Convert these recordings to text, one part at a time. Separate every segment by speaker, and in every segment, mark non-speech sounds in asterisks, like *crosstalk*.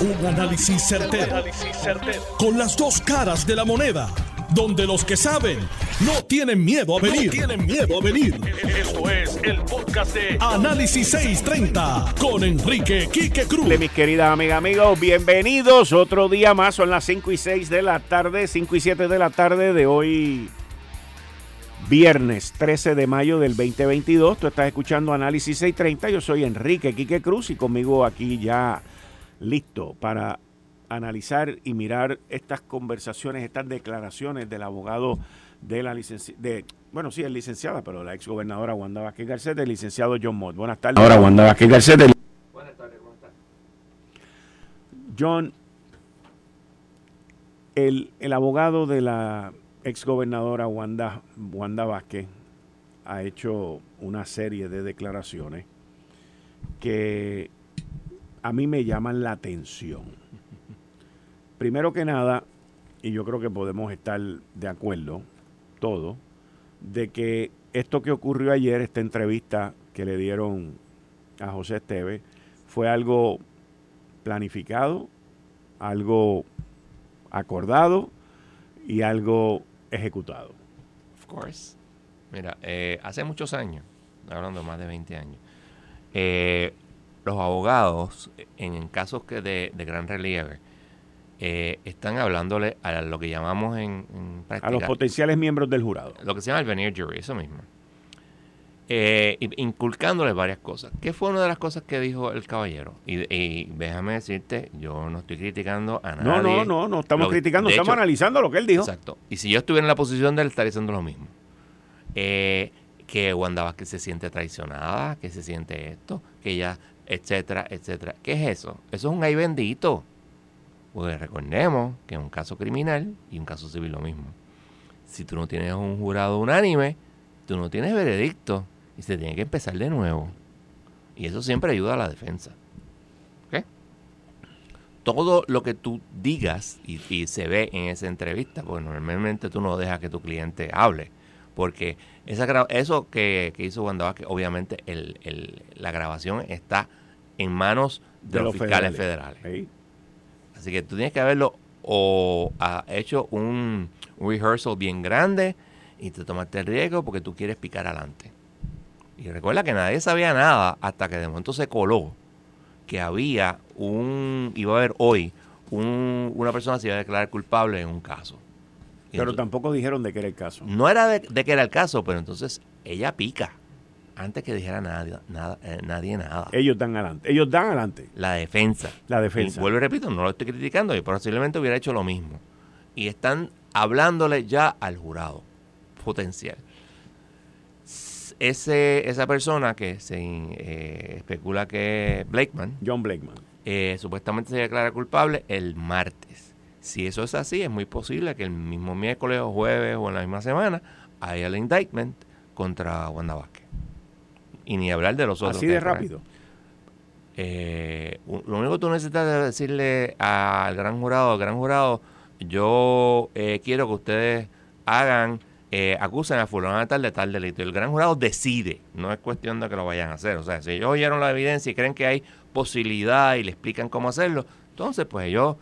Speaker 1: Un análisis certero, Con las dos caras de la moneda. Donde los que saben no tienen miedo a venir. tienen miedo a venir. Esto es el podcast de Análisis 630 con Enrique Quique Cruz.
Speaker 2: De mis queridas amigas, amigos, bienvenidos. Otro día más. Son las 5 y 6 de la tarde, 5 y 7 de la tarde de hoy, viernes 13 de mayo del 2022. Tú estás escuchando Análisis 630. Yo soy Enrique Quique Cruz y conmigo aquí ya listo para analizar y mirar estas conversaciones, estas declaraciones del abogado de la licenciada, bueno, sí, es licenciada, pero la ex gobernadora Wanda Vázquez Garcet, el licenciado John Mott. Buenas tardes.
Speaker 3: Ahora Wanda Vázquez Garcet. Buenas tardes, ¿cómo estás?
Speaker 2: John, el, el abogado de la ex gobernadora Wanda, Wanda Vázquez ha hecho una serie de declaraciones que a mí me llaman la atención. Primero que nada, y yo creo que podemos estar de acuerdo, todo, de que esto que ocurrió ayer, esta entrevista que le dieron a José Esteve, fue algo planificado, algo acordado y algo ejecutado.
Speaker 3: Of course. Mira, eh, hace muchos años, hablando más de 20 años, eh, los abogados, en casos que de, gran relieve, eh, están hablándole a lo que llamamos en,
Speaker 2: práctica... A los potenciales miembros del jurado.
Speaker 3: Lo que se llama el veneer jury, eso mismo. Eh, inculcándoles varias cosas. ¿Qué fue una de las cosas que dijo el caballero? Y, déjame decirte, yo no estoy criticando a nadie.
Speaker 2: No, no, no, no estamos criticando, estamos analizando lo que él dijo.
Speaker 3: Exacto. Y si yo estuviera en la posición de él, estaría diciendo lo mismo. Eh, que Wanda Vázquez se siente traicionada, que se siente esto, que ella etcétera, etcétera. ¿Qué es eso? Eso es un ay bendito. Pues recordemos que es un caso criminal y un caso civil lo mismo. Si tú no tienes un jurado unánime, tú no tienes veredicto y se tiene que empezar de nuevo. Y eso siempre ayuda a la defensa. ¿Ok? Todo lo que tú digas y, se ve en esa entrevista, pues normalmente tú no dejas que tu cliente hable. Porque esa, eso que, hizo Wanda que obviamente el, la grabación está en manos de, los, fiscales federales. Así que tú tienes que haberlo o ha hecho un, rehearsal bien grande y te tomaste el riesgo porque tú quieres picar adelante. Y recuerda que nadie sabía nada hasta que de momento se coló que había un, iba a haber hoy, un, una persona se iba a declarar culpable en un caso.
Speaker 2: pero tampoco dijeron de qué era el caso.
Speaker 3: No era de, de qué era el caso, pero entonces ella pica antes que dijera nadie nada, eh, nadie nada.
Speaker 2: Ellos dan adelante. Ellos dan adelante.
Speaker 3: La defensa.
Speaker 2: La defensa.
Speaker 3: Y vuelvo y repito, no lo estoy criticando, y posiblemente hubiera hecho lo mismo. Y están hablándole ya al jurado potencial. Ese, esa persona que se eh, especula que es Blakeman.
Speaker 2: John Blakeman.
Speaker 3: Eh, supuestamente se declara culpable el martes. Si eso es así, es muy posible que el mismo miércoles o jueves o en la misma semana haya el indictment contra Wanda Vázquez y ni hablar de los otros.
Speaker 2: Así de rápido.
Speaker 3: Eh, lo único que tú necesitas es decirle al gran jurado, al gran jurado, yo eh, quiero que ustedes hagan, eh, acusen a fulano de tal de tal delito. Y el gran jurado decide, no es cuestión de que lo vayan a hacer. O sea, si ellos oyeron la evidencia y creen que hay posibilidad y le explican cómo hacerlo, entonces pues ellos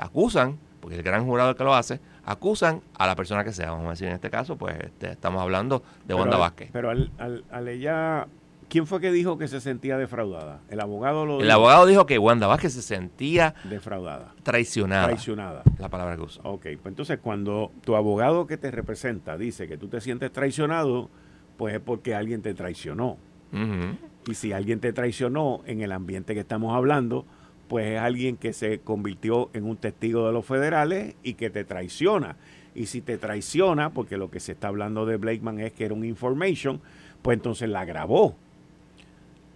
Speaker 3: acusan, porque el gran jurado es el que lo hace, acusan a la persona que sea. Vamos a decir en este caso, pues este, estamos hablando de Wanda Vázquez.
Speaker 2: Pero al, al, al ella ¿Quién fue que dijo que se sentía defraudada? El abogado lo
Speaker 3: El abogado dijo que Wanda Vázquez se sentía
Speaker 2: defraudada.
Speaker 3: Traicionada.
Speaker 2: Traicionada.
Speaker 3: La palabra que.
Speaker 2: Ok, pues entonces cuando tu abogado que te representa dice que tú te sientes traicionado, pues es porque alguien te traicionó. Y si alguien te traicionó en el ambiente que estamos hablando, pues es alguien que se convirtió en un testigo de los federales y que te traiciona. Y si te traiciona, porque lo que se está hablando de Blakeman es que era un information, pues entonces la grabó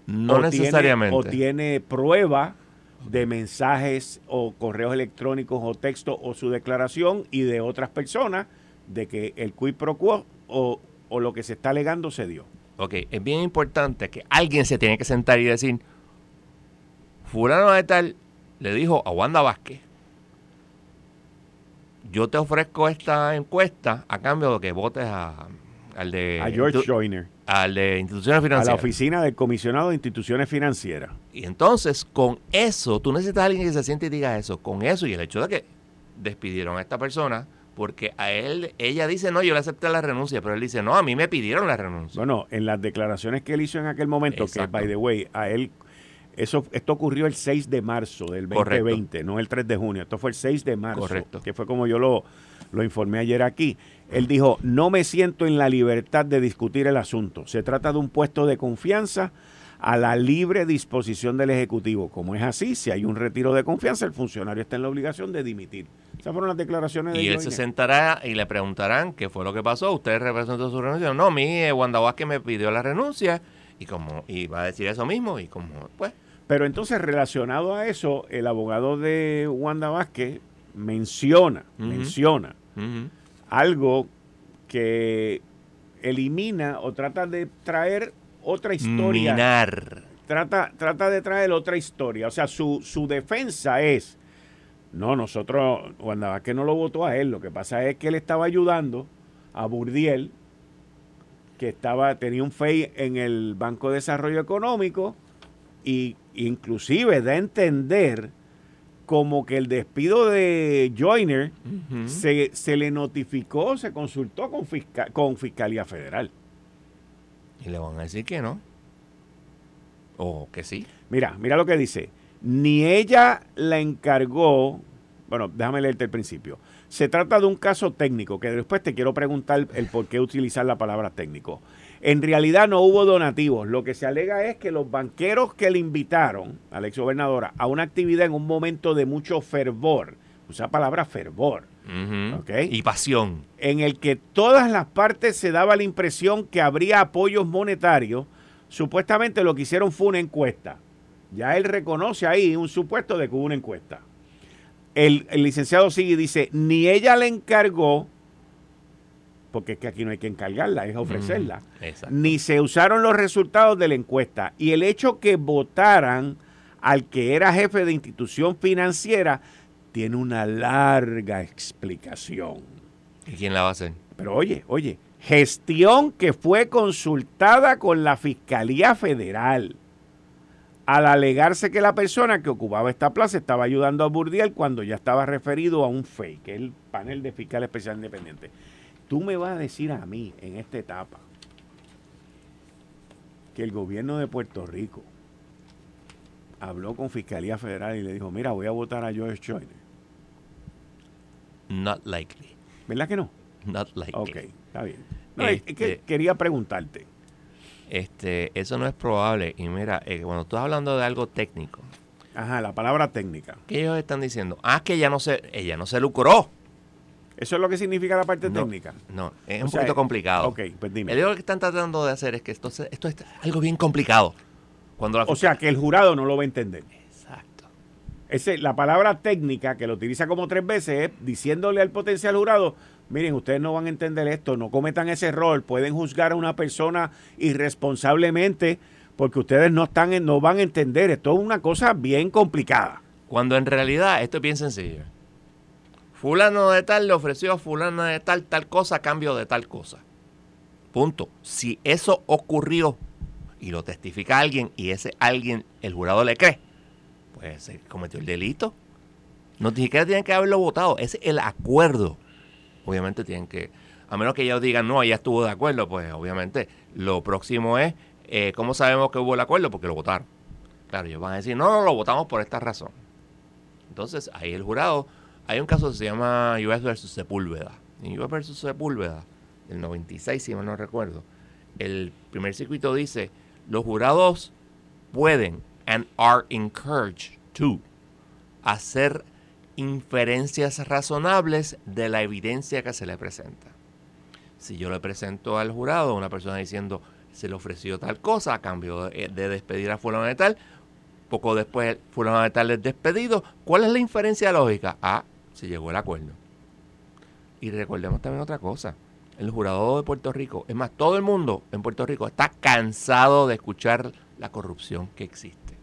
Speaker 3: no necesariamente.
Speaker 2: o tiene prueba de mensajes o correos electrónicos o texto o su declaración y de otras personas de que el quid pro quo o, lo que se está alegando se dio.
Speaker 3: Ok, es bien importante que alguien se tiene que sentar y decir, fulano de tal le dijo a Wanda Vázquez, yo te ofrezco esta encuesta a cambio de que votes a, al de...
Speaker 2: A George Joyner
Speaker 3: Al de instituciones financieras.
Speaker 2: A la oficina del comisionado de instituciones financieras.
Speaker 3: Y entonces, con eso, tú necesitas a alguien que se siente y diga eso. Con eso y el hecho de que despidieron a esta persona, porque a él, ella dice, no, yo le acepté la renuncia, pero él dice, no, a mí me pidieron la renuncia.
Speaker 2: Bueno, en las declaraciones que él hizo en aquel momento, que, by the way, a él eso, esto ocurrió el 6 de marzo del 2020, no el 3 de junio. Esto fue el 6 de marzo, Correcto. que fue como yo lo, lo informé ayer aquí. Él dijo, no me siento en la libertad de discutir el asunto. Se trata de un puesto de confianza a la libre disposición del Ejecutivo. Como es así, si hay un retiro de confianza, el funcionario está en la obligación de dimitir. Esas fueron las declaraciones de
Speaker 3: Y él se sentará y le preguntarán qué fue lo que pasó. ¿Usted representó su renuncia? No, mi eh, Wanda Vázquez me pidió la renuncia y como y va a decir eso mismo y como pues
Speaker 2: pero entonces relacionado a eso el abogado de Wanda Vázquez menciona menciona algo que elimina o trata de traer otra historia.
Speaker 3: Minar.
Speaker 2: Trata, trata de traer otra historia. O sea, su, su defensa es, no, nosotros, Wanda que no lo votó a él, lo que pasa es que él estaba ayudando a Burdiel, que estaba, tenía un FEI en el Banco de Desarrollo Económico, y inclusive da a entender como que el despido de Joyner se, se, le notificó, se consultó con, con Fiscalía Federal.
Speaker 3: Y le van a decir que no. O que sí.
Speaker 2: Mira, mira lo que dice. Ni ella la encargó. Bueno, déjame leerte el principio. Se trata de un caso técnico, que después te quiero preguntar el por qué utilizar la palabra técnico. En realidad no hubo donativos. Lo que se alega es que los banqueros que le invitaron a la exgobernadora a una actividad en un momento de mucho fervor, usa palabra fervor,
Speaker 3: y pasión,
Speaker 2: en el que todas las partes se daba la impresión que habría apoyos monetarios, supuestamente lo que hicieron fue una encuesta. Ya él reconoce ahí un supuesto de que hubo una encuesta. El, el licenciado sigue y dice, ni ella le encargó porque es que aquí no hay que encargarla, es ofrecerla. Ni se usaron los resultados de la encuesta. Y el hecho que votaran al que era jefe de institución financiera tiene una larga explicación.
Speaker 3: ¿Y quién la va a hacer?
Speaker 2: Pero oye, oye, gestión que fue consultada con la Fiscalía Federal al alegarse que la persona que ocupaba esta plaza estaba ayudando a Burdiel cuando ya estaba referido a un FEI, que es el panel de fiscal especial independiente. Tú me vas a decir a mí en esta etapa que el gobierno de Puerto Rico habló con Fiscalía Federal y le dijo, mira, voy a votar a George Joyner.
Speaker 3: Not likely.
Speaker 2: ¿Verdad que no?
Speaker 3: Not likely.
Speaker 2: Ok, está bien. es que este quería preguntarte.
Speaker 3: Este, eso no es probable. Y mira, eh, cuando tú estás hablando de algo técnico.
Speaker 2: Ajá, la palabra técnica.
Speaker 3: ¿Qué ellos están diciendo? Ah, que ella no se, ella no se lucró.
Speaker 2: ¿Eso es lo que significa la parte técnica?
Speaker 3: No, es un poquito complicado.
Speaker 2: Ok, pues dime.
Speaker 3: El lo que están tratando de hacer es que esto, esto es algo bien complicado.
Speaker 2: Cuando o sea, que el jurado no lo va a entender.
Speaker 3: Exacto.
Speaker 2: Ese, la palabra técnica, que lo utiliza como tres veces, es diciéndole al potencial jurado, miren, ustedes no van a entender esto, no cometan ese error, pueden juzgar a una persona irresponsablemente porque ustedes no, están, no van a entender. Esto es una cosa bien complicada.
Speaker 3: Cuando en realidad esto es bien sencillo. Fulano de tal le ofreció a fulano de tal tal cosa a cambio de tal cosa. Punto. Si eso ocurrió y lo testifica alguien y ese alguien, el jurado le cree, pues se cometió el delito. No ni siquiera tienen que haberlo votado. Es el acuerdo. Obviamente tienen que, a menos que ellos digan, no, ella estuvo de acuerdo, pues obviamente lo próximo es, eh, ¿cómo sabemos que hubo el acuerdo? Porque lo votaron. Claro, ellos van a decir, no, no, lo votamos por esta razón. Entonces ahí el jurado hay un caso que se llama US versus Sepúlveda. En US versus Sepúlveda, del 96, si mal no recuerdo, el primer circuito dice, los jurados pueden and are encouraged to hacer inferencias razonables de la evidencia que se le presenta. Si yo le presento al jurado una persona diciendo se le ofreció tal cosa a cambio de, despedir a fulano de tal, poco después fulano de tal es despedido, ¿cuál es la inferencia lógica? Ah, se llegó el acuerdo. Y recordemos también otra cosa. El jurado de Puerto Rico, es más, todo el mundo en Puerto Rico está cansado de escuchar la corrupción que existe.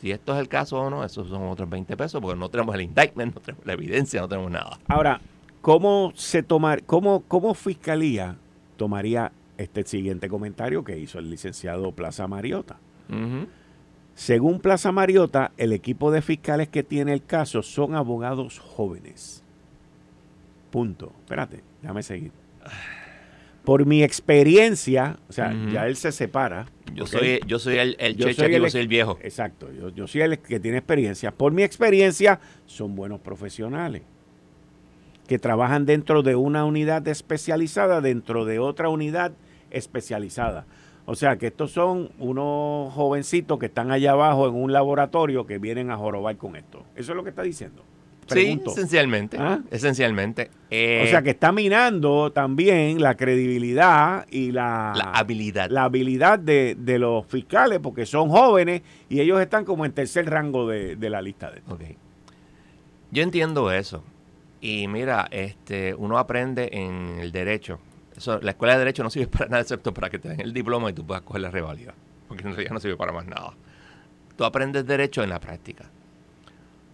Speaker 3: Si esto es el caso o no, esos son otros 20 pesos, porque no tenemos el indictment, *laughs* no tenemos la evidencia, no tenemos nada.
Speaker 2: Ahora, ¿cómo se tomar, cómo, cómo Fiscalía tomaría este siguiente comentario que hizo el licenciado Plaza Mariota. Según Plaza Mariota, el equipo de fiscales que tiene el caso son abogados jóvenes. Punto. Espérate, déjame seguir. Por mi experiencia, o sea, ya él se separa.
Speaker 3: Yo soy, yo soy el, el yo soy el, viejo.
Speaker 2: Exacto, yo, yo soy el que tiene experiencia. Por mi experiencia, son buenos profesionales que trabajan dentro de una unidad especializada, dentro de otra unidad especializada. O sea que estos son unos jovencitos que están allá abajo en un laboratorio que vienen a jorobar con esto. Eso es lo que está diciendo.
Speaker 3: Sí, esencialmente. ¿Ah? Esencialmente.
Speaker 2: o sea que está minando también la credibilidad y la,
Speaker 3: habilidad.
Speaker 2: La habilidad de, los fiscales, porque son jóvenes y ellos están como en tercer rango de, la lista de
Speaker 3: Okay. Yo entiendo eso. Y mira, este, uno aprende en el derecho. La escuela de derecho no sirve para nada excepto para que te den el diploma y tú puedas coger la revalida. Porque en realidad no sirve para más nada. Tú aprendes derecho en la práctica.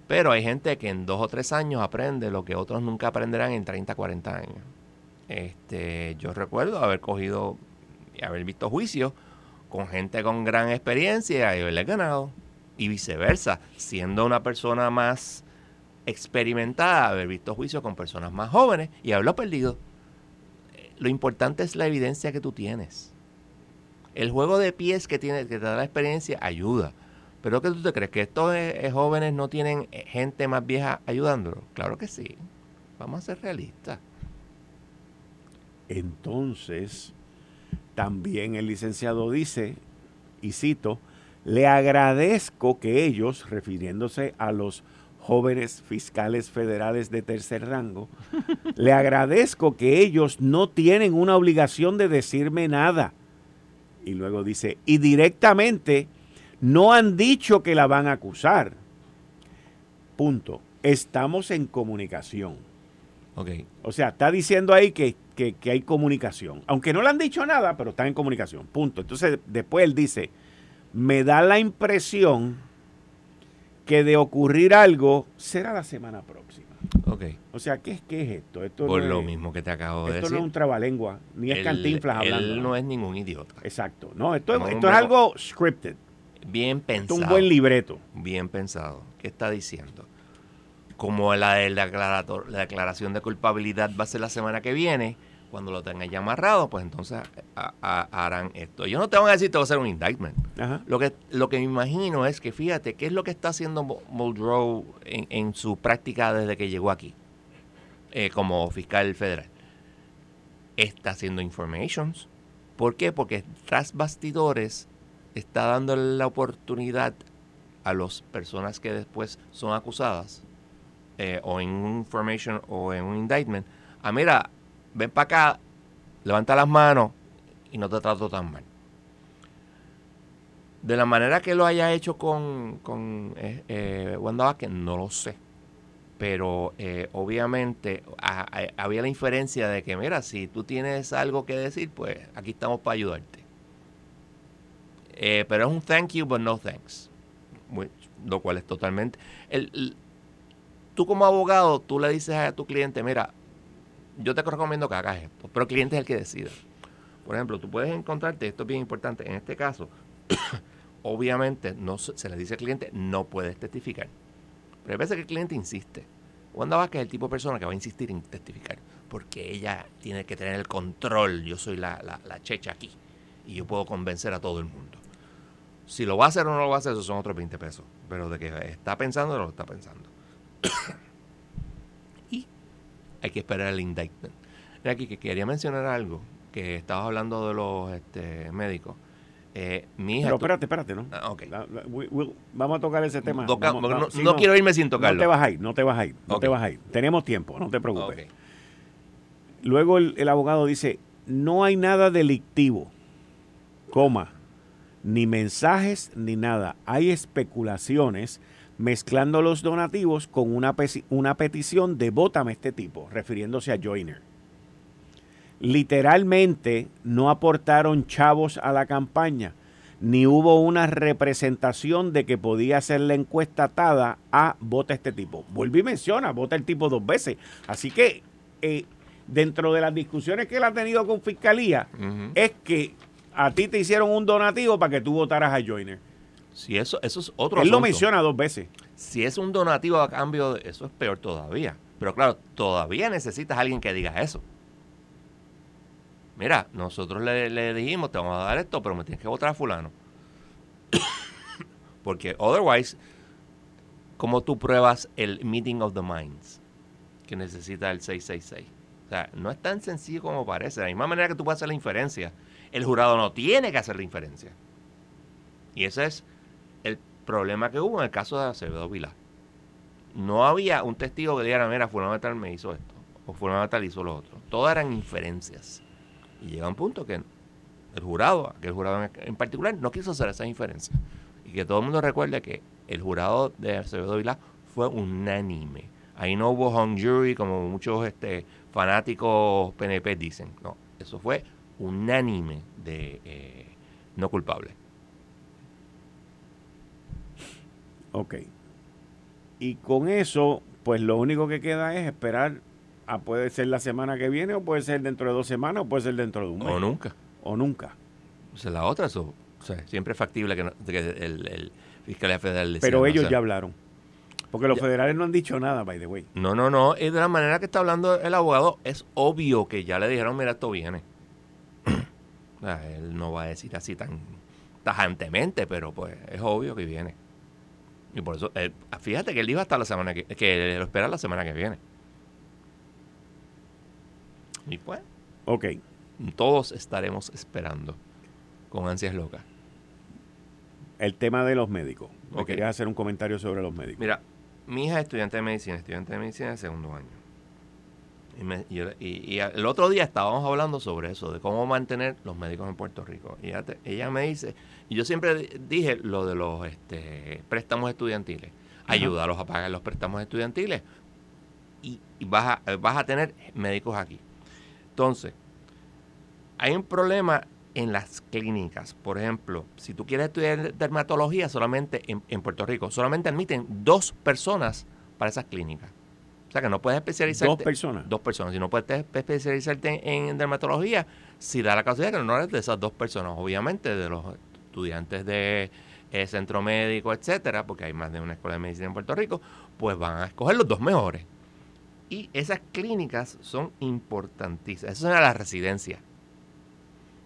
Speaker 3: Pero hay gente que en dos o tres años aprende lo que otros nunca aprenderán en 30, 40 años. Este, yo recuerdo haber cogido y haber visto juicios con gente con gran experiencia y haberle ganado. Y viceversa, siendo una persona más experimentada, haber visto juicios con personas más jóvenes y haberlo perdido. Lo importante es la evidencia que tú tienes. El juego de pies que, tiene, que te da la experiencia ayuda. Pero que tú te crees que estos eh, jóvenes no tienen eh, gente más vieja ayudándolo. Claro que sí. Vamos a ser realistas.
Speaker 2: Entonces, también el licenciado dice, y cito, le agradezco que ellos, refiriéndose a los jóvenes fiscales federales de tercer rango, le agradezco que ellos no tienen una obligación de decirme nada. Y luego dice, y directamente no han dicho que la van a acusar. Punto. Estamos en comunicación.
Speaker 3: Okay.
Speaker 2: O sea, está diciendo ahí que, que, que hay comunicación. Aunque no le han dicho nada, pero están en comunicación. Punto. Entonces, después él dice, me da la impresión que de ocurrir algo será la semana próxima.
Speaker 3: Ok.
Speaker 2: O sea, ¿qué, qué es esto? esto
Speaker 3: Por lo mismo que te acabo de decir.
Speaker 2: Esto no es un trabalengua, ni es cantinflas hablando.
Speaker 3: Él no es ningún idiota.
Speaker 2: Exacto. No, esto, es, esto es algo scripted.
Speaker 3: Bien pensado.
Speaker 2: Esto es un buen libreto.
Speaker 3: Bien pensado. ¿Qué está diciendo? Como la, de la, la declaración de culpabilidad va a ser la semana que viene, cuando lo tengan ya amarrado, pues entonces harán esto. Yo no te voy a decir que te va a hacer un indictment. Lo, que, lo que me imagino es que, fíjate, ¿qué es lo que está haciendo Muldrow en, su práctica desde que llegó aquí eh, como fiscal federal? Está haciendo informations. ¿Por qué? Porque tras bastidores está dando la oportunidad a las personas que después son acusadas eh, o en un information o en un indictment a mira ven para acá, levanta las manos y no te trato tan mal. De la manera que lo haya hecho con, con eh, eh, Wanda Vázquez, no lo sé. Pero eh, obviamente había la inferencia de que, mira, si tú tienes algo que decir, pues aquí estamos para ayudarte. pero es un thank you, but no thanks. lo cual es totalmente... El, tú como abogado, tú le dices a tu cliente, mira, yo te recomiendo que hagas esto, pero el cliente es el que decida. Por ejemplo, tú puedes encontrarte, esto es bien importante, en este caso, *coughs* obviamente no se le dice al cliente, no puedes testificar. Pero hay veces que el cliente insiste. Wanda que es el tipo de persona que va a insistir en testificar, porque ella tiene que tener el control, yo soy la, la, checha aquí, y yo puedo convencer a todo el mundo. Si lo va a hacer o no lo va a hacer, esos son otros 20 pesos. Pero de que está pensando, lo está pensando. *coughs* hay que esperar el indictment. Aquí que quería mencionar algo, que estabas hablando de los este, médicos. Eh, mi
Speaker 2: Pero espérate, espérate, ¿no?
Speaker 3: Ah, okay.
Speaker 2: vamos a tocar ese tema.
Speaker 3: no, quiero irme sin tocarlo.
Speaker 2: No te vas a ir, no te vas a ir, no te vas a ir. Tenemos tiempo, no te preocupes. Luego el, el abogado dice, no hay nada delictivo, coma, ni mensajes ni nada. Hay especulaciones mezclando los donativos con una, una petición de bótame este tipo, refiriéndose a Joiner. Literalmente no aportaron chavos a la campaña, ni hubo una representación de que podía ser la encuesta atada a vota este tipo. Volví y menciona, vota el tipo dos veces. Así que eh, dentro de las discusiones que él ha tenido con Fiscalía, es que a ti te hicieron un donativo para que tú votaras a Joyner.
Speaker 3: Si eso, eso es otro
Speaker 2: Él lo menciona dos veces.
Speaker 3: Si es un donativo a cambio de eso, es peor todavía. Pero claro, todavía necesitas a alguien que diga eso. Mira, nosotros le, le dijimos, te vamos a dar esto, pero me tienes que votar a fulano. *coughs* Porque otherwise, ¿cómo tú pruebas el meeting of the minds que necesita el 666? O sea, no es tan sencillo como parece. De la misma manera que tú puedes hacer la inferencia, el jurado no tiene que hacer la inferencia. Y ese es problema que hubo en el caso de Acevedo Vilá. No había un testigo que dijera, mira, fulano tal me hizo esto, o fulano tal hizo lo otro. Todas eran inferencias. Y llega un punto que el jurado, aquel jurado en particular, no quiso hacer esa inferencia. Y que todo el mundo recuerde que el jurado de Acevedo Vilá fue unánime. Ahí no hubo hung jury como muchos este, fanáticos PNP dicen. No, eso fue unánime de eh, no culpable.
Speaker 2: Ok. Y con eso, pues lo único que queda es esperar a puede ser la semana que viene o puede ser dentro de dos semanas o puede ser dentro de un mes.
Speaker 3: O nunca.
Speaker 2: O nunca.
Speaker 3: O sea, la otra, eso, o sea, siempre es factible que, el, el, Fiscalía Federal
Speaker 2: Pero ellos ya hablaron. Porque los federales no han dicho nada, by the way.
Speaker 3: No, no, no. Y de la manera que está hablando el abogado, es obvio que ya le dijeron, mira, esto viene. *clears throat* él no va a decir así tan tajantemente, pero pues es obvio que viene. Y por eso, eh, fíjate que él dijo hasta la semana que, que lo espera la semana que viene. Y pues.
Speaker 2: Ok.
Speaker 3: Todos estaremos esperando con ansias locas.
Speaker 2: El tema de los médicos. Me querías hacer un comentario sobre los médicos.
Speaker 3: Mira, mi hija es estudiante de medicina, estudiante de medicina de segundo año. Y, y, el otro día estábamos hablando sobre eso, de cómo mantener los médicos en Puerto Rico. Y ella, ella me dice, y yo siempre dije lo de los este, préstamos estudiantiles, ayúdalos a pagar los préstamos estudiantiles y, vas, a, vas a tener médicos aquí. Entonces, hay un problema en las clínicas. Por ejemplo, si tú quieres estudiar dermatología solamente en, en Puerto Rico, solamente admiten dos personas para esas clínicas. Sea que no puedes especializarte.
Speaker 2: Dos personas.
Speaker 3: Dos personas. Si no puedes especializarte en, dermatología, si da la casualidad que no eres de esas dos personas, obviamente de los estudiantes de eh, centro médico, etcétera, porque hay más de una escuela de medicina en Puerto Rico, pues van a escoger los dos mejores. Y esas clínicas son importantísimas. Esa es la residencia.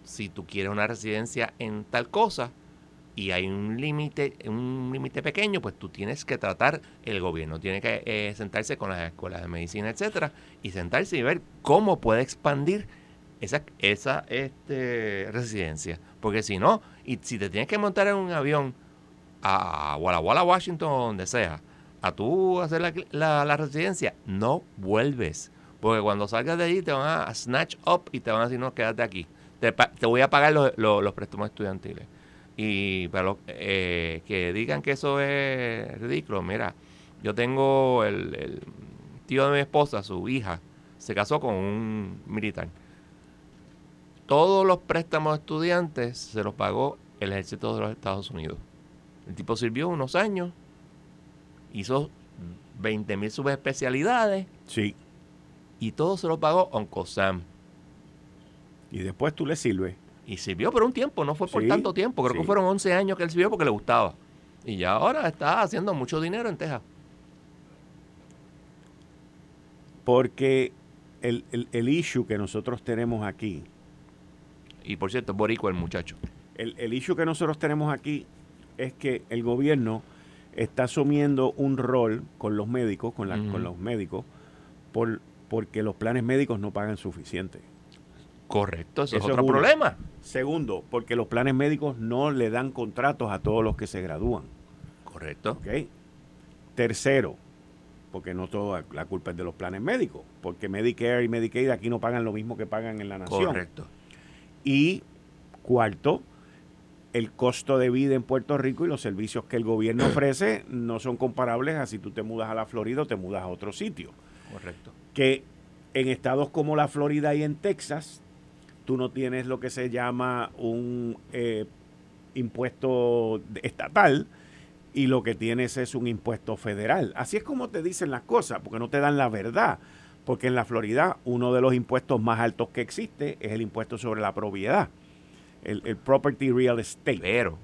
Speaker 3: Si tú quieres una residencia en tal cosa, y hay un límite, un límite pequeño, pues tú tienes que tratar, el gobierno tiene que eh, sentarse con las escuelas de medicina, etcétera, y sentarse y ver cómo puede expandir esa, esa este, residencia. Porque si no, y si te tienes que montar en un avión a Walla Walla, Washington, donde sea, a tú hacer la, la, residencia, no vuelves. Porque cuando salgas de allí te van a snatch up y te van a decir, no, quédate aquí. Te, te voy a pagar los, los, los préstamos estudiantiles. Y para los eh, que digan que eso es ridículo, mira, yo tengo el, tío de mi esposa, su hija, se casó con un militar. Todos los préstamos estudiantes se los pagó el ejército de los Estados Unidos. El tipo sirvió unos años, hizo 20 mil subespecialidades.
Speaker 2: Sí.
Speaker 3: Y todo se lo pagó Uncle Sam.
Speaker 2: Y después tú le sirves.
Speaker 3: Y sirvió por un tiempo, no fue por tanto tiempo. Creo que fueron 11 años que él sirvió porque le gustaba. Y ya ahora está haciendo mucho dinero en Texas.
Speaker 2: Porque el, el, issue que nosotros tenemos aquí.
Speaker 3: Y por cierto, Borico el muchacho.
Speaker 2: El, el issue que nosotros tenemos aquí es que el gobierno está asumiendo un rol con los médicos, con, la, con los médicos, por, porque los planes médicos no pagan suficiente.
Speaker 3: Correcto, eso, es otro problema.
Speaker 2: Segundo, porque los planes médicos no le dan contratos a todos los que se gradúan.
Speaker 3: Correcto.
Speaker 2: ¿Okay? Tercero, porque no toda la culpa es de los planes médicos, porque Medicare y Medicaid aquí no pagan lo mismo que pagan en la nación.
Speaker 3: Correcto.
Speaker 2: Y cuarto, el costo de vida en Puerto Rico y los servicios que el gobierno *clears throat* ofrece no son comparables a si tú te mudas a la Florida o te mudas a otro sitio.
Speaker 3: Correcto.
Speaker 2: Que en estados como la Florida y en Texas tú no tienes lo que se llama un eh, impuesto estatal y lo que tienes es un impuesto federal. Así es como te dicen las cosas, porque no te dan la verdad. Porque en la Florida uno de los impuestos más altos que existe es el impuesto sobre la propiedad, el, property real estate.
Speaker 3: Pero,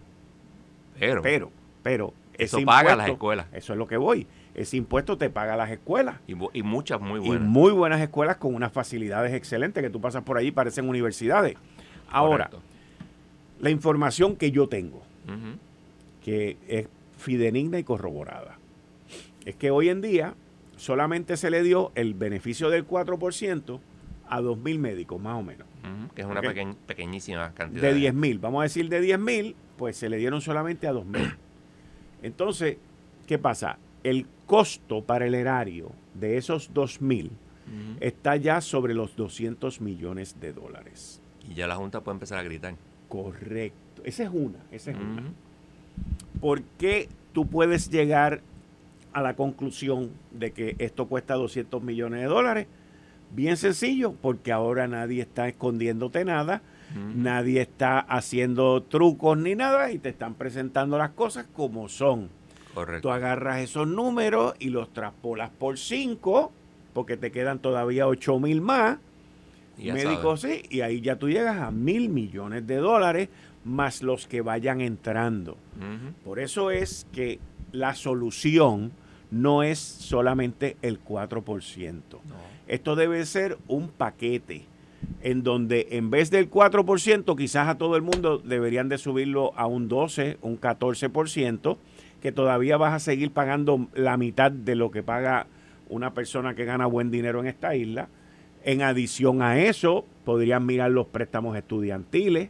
Speaker 3: pero,
Speaker 2: pero, pero
Speaker 3: eso paga las escuelas.
Speaker 2: Eso es lo que voy. Ese impuesto te paga las escuelas.
Speaker 3: Y, y, muchas muy buenas.
Speaker 2: Y muy buenas escuelas con unas facilidades excelentes que tú pasas por allí, parecen universidades. Ahora, la información que yo tengo, que es fidenigna y corroborada, es que hoy en día solamente se le dio el beneficio del 4% a 2.000 médicos, más o menos.
Speaker 3: que es una pequeñísima cantidad.
Speaker 2: De 10.000, vamos a decir de 10.000, pues se le dieron solamente a 2.000. Entonces, ¿qué pasa? El costo para el erario de esos 2.000 está ya sobre los 200 millones de dólares.
Speaker 3: Y ya la Junta puede empezar a gritar.
Speaker 2: Correcto. Esa es una, esa es una. ¿Por qué tú puedes llegar a la conclusión de que esto cuesta 200 millones de dólares? Bien sencillo, porque ahora nadie está escondiéndote nada, nadie está haciendo trucos ni nada y te están presentando las cosas como son.
Speaker 3: Correcto.
Speaker 2: Tú agarras esos números y los traspolas por 5, porque te quedan todavía 8 mil más. médicos sí, y ahí ya tú llegas a mil millones de dólares más los que vayan entrando. Por eso es que la solución no es solamente el 4%. Esto debe ser un paquete en donde en vez del 4%, quizás a todo el mundo deberían de subirlo a un 12, un 14%, que todavía vas a seguir pagando la mitad de lo que paga una persona que gana buen dinero en esta isla. En adición a eso, podrían mirar los préstamos estudiantiles,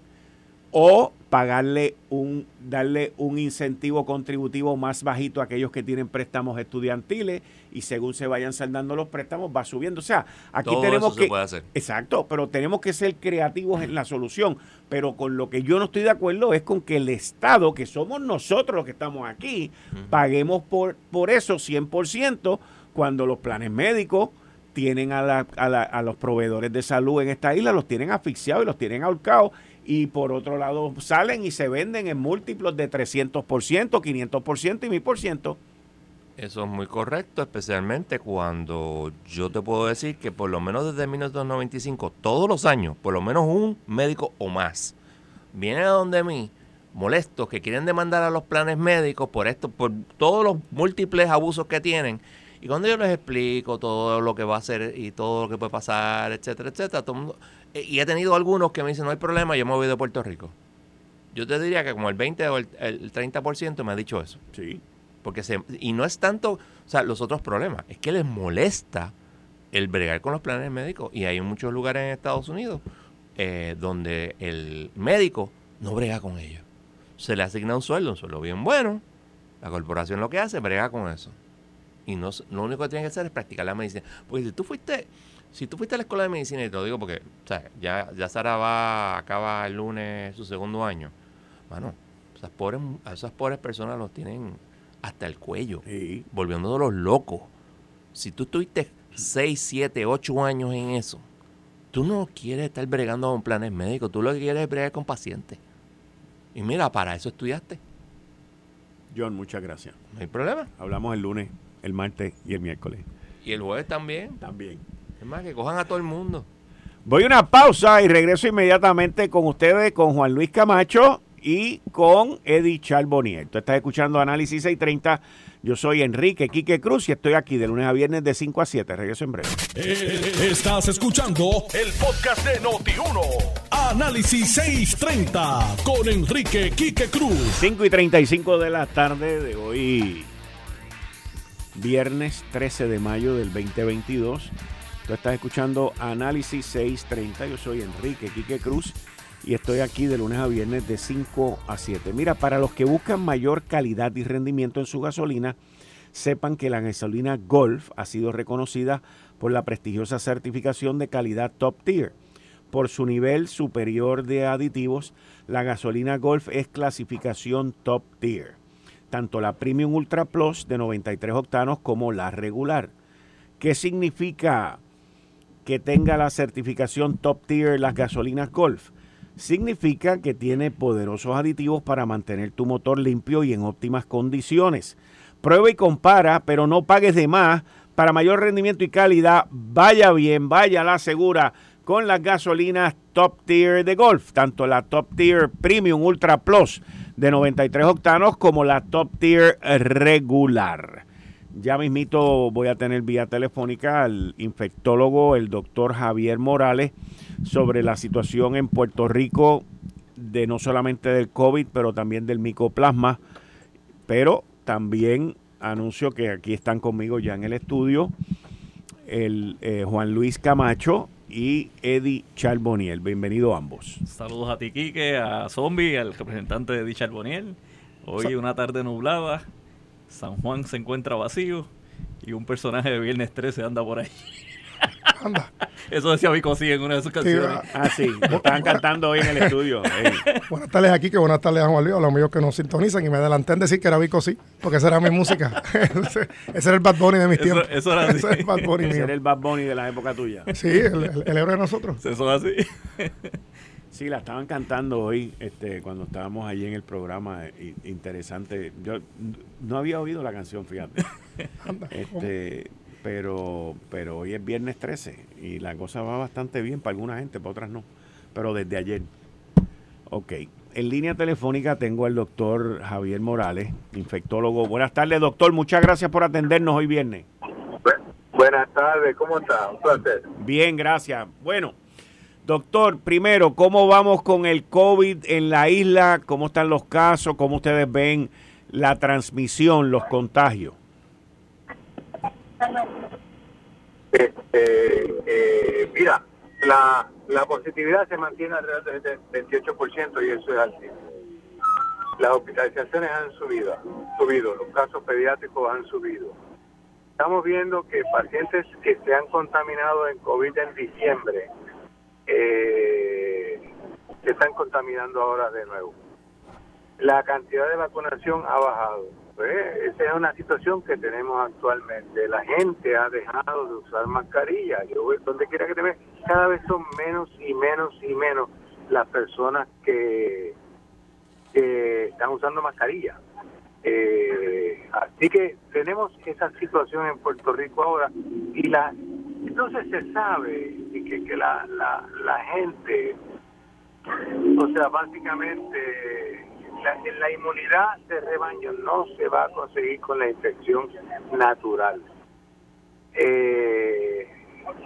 Speaker 2: o pagarle un, darle un incentivo contributivo más bajito a aquellos que tienen préstamos estudiantiles y según se vayan saldando los préstamos va subiendo. O sea, aquí tenemos que... Exacto, pero tenemos que ser creativos en la solución. Pero con lo que yo no estoy de acuerdo es con que el Estado, que somos nosotros los que estamos aquí, paguemos por, por eso 100% cuando los planes médicos tienen a, la, a, la, a los proveedores de salud en esta isla, los tienen asfixiados y los tienen ahorcados y por otro lado salen y se venden en múltiplos de 300%, 500% y 1000%.
Speaker 3: Eso es muy correcto, especialmente cuando yo te puedo decir que por lo menos desde 1995, todos los años, por lo menos un médico o más, viene a donde mí molestos que quieren demandar a los planes médicos por esto, por todos los múltiples abusos que tienen. Y cuando yo les explico todo lo que va a hacer y todo lo que puede pasar, etcétera, etcétera, todo el mundo, y he tenido algunos que me dicen, no hay problema, yo me voy de Puerto Rico. Yo te diría que como el 20 o el, 30% me ha dicho eso.
Speaker 2: Sí.
Speaker 3: Porque se, y no es tanto, o sea, los otros problemas, es que les molesta el bregar con los planes médicos. Y hay muchos lugares en Estados Unidos eh, donde el médico no brega con ellos. Se le asigna un sueldo, un sueldo bien bueno. La corporación lo que hace, brega con eso. Y no, lo único que tiene que hacer es practicar la medicina. Porque si tú fuiste si tú fuiste a la escuela de medicina, y te lo digo porque o sea, ya, ya Sara va, acaba el lunes su segundo año, bueno, esas pobres, a esas pobres personas los tienen hasta el cuello, sí. volviéndolos locos. Si tú estuviste 6, 7, 8 años en eso, tú no quieres estar bregando con planes médicos, tú lo que quieres es bregar con pacientes. Y mira, para eso estudiaste.
Speaker 2: John, muchas gracias.
Speaker 3: No hay problema.
Speaker 2: Hablamos el lunes, el martes y el miércoles.
Speaker 3: ¿Y el jueves también?
Speaker 2: También.
Speaker 3: Es más, que cojan a todo el mundo.
Speaker 2: Voy a una pausa y regreso inmediatamente con ustedes, con Juan Luis Camacho y con Eddie Charbonnier. Tú estás escuchando Análisis 630. Yo soy Enrique Quique Cruz y estoy aquí de lunes a viernes de 5 a 7. Regreso en breve.
Speaker 1: Eh, estás escuchando el podcast de Noti1. Análisis 630 con Enrique Quique Cruz.
Speaker 2: 5 y 35 de la tarde de hoy, viernes 13 de mayo del 2022. Tú estás escuchando Análisis 630. Yo soy Enrique Quique Cruz y estoy aquí de lunes a viernes de 5 a 7. Mira, para los que buscan mayor calidad y rendimiento en su gasolina, sepan que la gasolina Golf ha sido reconocida por la prestigiosa certificación de calidad Top Tier. Por su nivel superior de aditivos, la gasolina Golf es clasificación Top Tier. Tanto la Premium Ultra Plus de 93 octanos como la regular. ¿Qué significa que tenga la certificación Top Tier las gasolinas Golf significa que tiene poderosos aditivos para mantener tu motor limpio y en óptimas condiciones. Prueba y compara, pero no pagues de más para mayor rendimiento y calidad, vaya bien, vaya la segura con las gasolinas top tier de Golf, tanto la top tier Premium Ultra Plus de 93 octanos como la top tier regular. Ya mismito voy a tener vía telefónica al infectólogo, el doctor Javier Morales, sobre la situación en Puerto Rico de no solamente del COVID, pero también del micoplasma. Pero también anuncio que aquí están conmigo ya en el estudio el eh, Juan Luis Camacho y Eddie Charboniel. Bienvenido ambos.
Speaker 4: Saludos a ti, Quique, a Zombie, al representante de Eddie Charboniel. Hoy una tarde nublada, San Juan se encuentra vacío y un personaje de Viernes 13 anda por ahí. Anda. *laughs* Eso decía Vico sí en una de sus canciones.
Speaker 2: ah, sí. *laughs* estaban cantando hoy en el estudio. *laughs*
Speaker 5: Buenas tardes aquí, que buenas tardes a Juan Luis, a los amigos que nos sintonizan y me adelanté en decir que era Vico sí, porque esa era mi música. ese, era el Bad Bunny de mis tiempos.
Speaker 2: Eso era así. Ese era el Bad Bunny ese era el Bad Bunny de la época tuya.
Speaker 5: Sí, el, el, héroe de nosotros.
Speaker 4: Eso es así.
Speaker 2: Sí, la estaban cantando hoy este, cuando estábamos allí en el programa. Interesante. Yo no había oído la canción, fíjate. *laughs* este, pero, pero hoy es viernes 13 y la cosa va bastante bien para alguna gente, para otras no. Pero desde ayer. Ok. En línea telefónica tengo al doctor Javier Morales, infectólogo. Buenas tardes, doctor. Muchas gracias por atendernos hoy viernes.
Speaker 6: Buenas tardes, ¿cómo está? Un placer.
Speaker 2: Bien, gracias. Bueno, doctor, primero, ¿cómo vamos con el COVID en la isla? ¿Cómo están los casos? ¿Cómo ustedes ven la transmisión, los contagios?
Speaker 6: Este, eh, mira, la, positividad se mantiene alrededor del 28% y eso es alto. Las hospitalizaciones han subido, subido, los casos pediátricos han subido. Estamos viendo que pacientes que se han contaminado en COVID en diciembre eh, se están contaminando ahora de nuevo. La cantidad de vacunación ha bajado pues, esa es una situación que tenemos actualmente. La gente ha dejado de usar mascarilla. Yo, donde quiera que te veas, cada vez son menos y menos y menos las personas que, están usando mascarilla. Eh, así que tenemos esa situación en Puerto Rico ahora y la entonces se sabe que, que la, la, la gente, o sea, básicamente la, inmunidad de rebaño no se va a conseguir con la infección natural. Eh,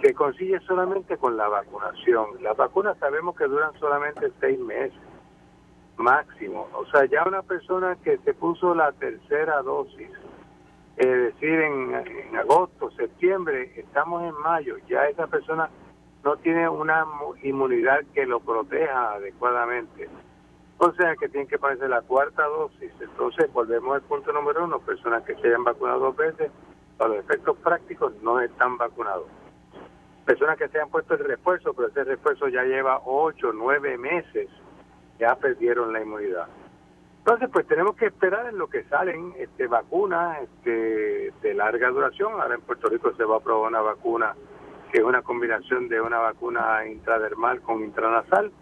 Speaker 6: se consigue solamente con la vacunación. Las vacunas sabemos que duran solamente seis meses máximo. O sea, ya una persona que se puso la tercera dosis, es decir, en, en agosto, septiembre, estamos en mayo, ya esa persona no tiene una inmunidad que lo proteja adecuadamente. O sea que tienen que ponerse la cuarta dosis. Entonces, volvemos al punto número uno, personas que se hayan vacunado dos veces, para los efectos prácticos no están vacunados. Personas que se han puesto el refuerzo, pero ese refuerzo ya lleva ocho, nueve meses, ya perdieron la inmunidad. Entonces, pues tenemos que esperar en lo que salen este, vacunas este, de larga duración. Ahora en Puerto Rico se va a probar una vacuna que es una combinación de una vacuna intradermal con intranasal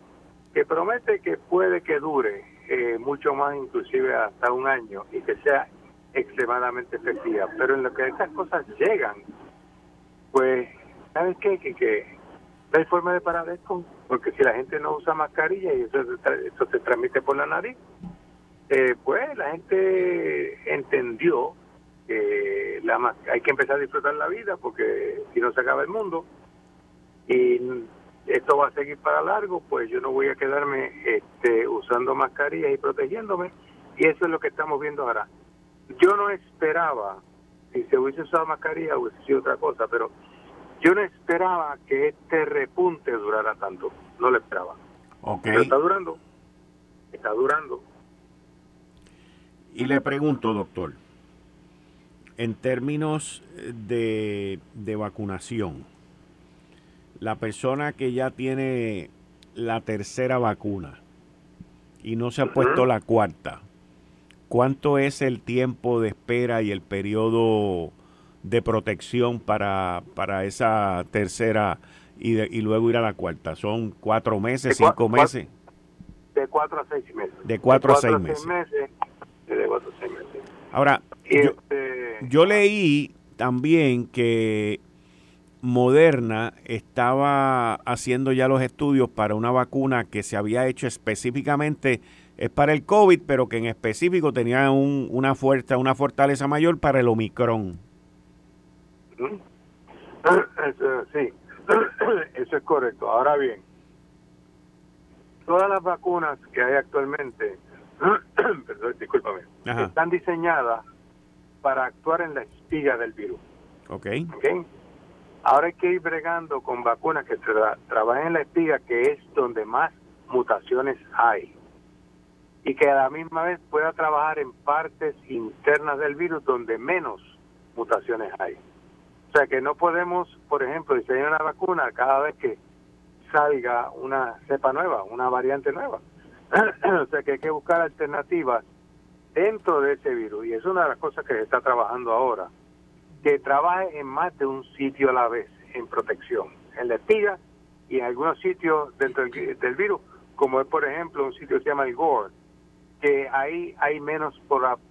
Speaker 6: que promete que puede que dure eh, mucho más, inclusive hasta un año, y que sea extremadamente efectiva. Pero en lo que estas cosas llegan, pues, ¿sabes qué? Que, que no hay forma de parar esto, porque si la gente no usa mascarilla y eso, eso se transmite por la nariz, eh, pues la gente entendió que la, hay que empezar a disfrutar la vida porque si no se acaba el mundo. Y esto va a seguir para largo, pues yo no voy a quedarme este, usando mascarillas y protegiéndome. Y eso es lo que estamos viendo ahora. Yo no esperaba, si se hubiese usado mascarilla hubiese sido otra cosa, pero yo no esperaba que este repunte durara tanto. No lo esperaba. Pero está durando. Está durando.
Speaker 2: Y le pregunto, doctor, en términos de, de vacunación, la persona que ya tiene la tercera vacuna y no se ha puesto la cuarta, ¿cuánto es el tiempo de espera y el periodo de protección para, para esa tercera y, y luego ir a la cuarta? ¿Son cuatro meses, cinco meses?
Speaker 6: De cuatro a seis meses.
Speaker 2: De cuatro, a seis meses. De cuatro a seis meses. Ahora, yo, este, yo leí también que Moderna estaba haciendo ya los estudios para una vacuna que se había hecho específicamente es para el COVID, pero que en específico tenía una fuerza, una fortaleza mayor para el Omicron.
Speaker 6: Sí, *coughs* eso es correcto. Ahora bien, todas las vacunas que hay actualmente, *clears throat* perdón, discúlpame, están diseñadas para actuar en la espiga del virus.
Speaker 2: Ok.
Speaker 6: okay? Ahora hay que ir bregando con vacunas que trabajen en la espiga, que es donde más mutaciones hay. Y que a la misma vez pueda trabajar en partes internas del virus donde menos mutaciones hay. O sea que no podemos, por ejemplo, diseñar una vacuna cada vez que salga una cepa nueva, una variante nueva. O sea que hay que buscar alternativas dentro de ese virus. Y es una de las cosas que se está trabajando ahora. Que trabaje en más de un sitio a la vez en protección. En la espiga y en algunos sitios dentro del, virus, como es por ejemplo un sitio que se llama el GORE, que ahí hay menos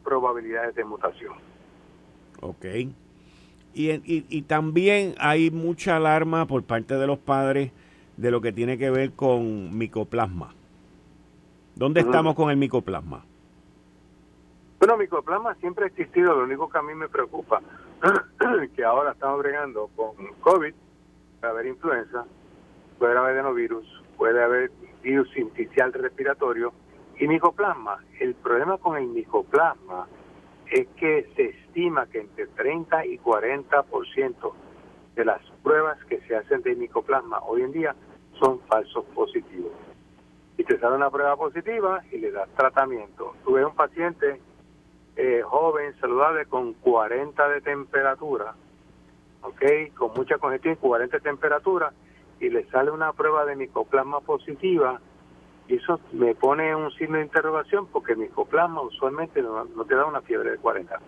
Speaker 6: probabilidades de mutación.
Speaker 2: Ok. Y, y, y, también hay mucha alarma por parte de los padres de lo que tiene que ver con micoplasma. ¿Dónde estamos con el micoplasma?
Speaker 6: Bueno, micoplasma siempre ha existido, lo único que a mí me preocupa, *clears throat* que ahora estamos bregando con COVID, puede haber influenza, puede haber adenovirus, puede haber virus sinticial respiratorio y micoplasma. El problema con el micoplasma es que se estima que entre 30 y 40% de las pruebas que se hacen de micoplasma hoy en día son falsos positivos. Y te sale una prueba positiva y le das tratamiento. Tuve un paciente eh, joven, saludable, con 40 de temperatura, ¿ok? Con mucha congestión, 40 de temperatura, y le sale una prueba de micoplasma positiva, y eso me pone un signo de interrogación porque el micoplasma usualmente no, no te da una fiebre de 40.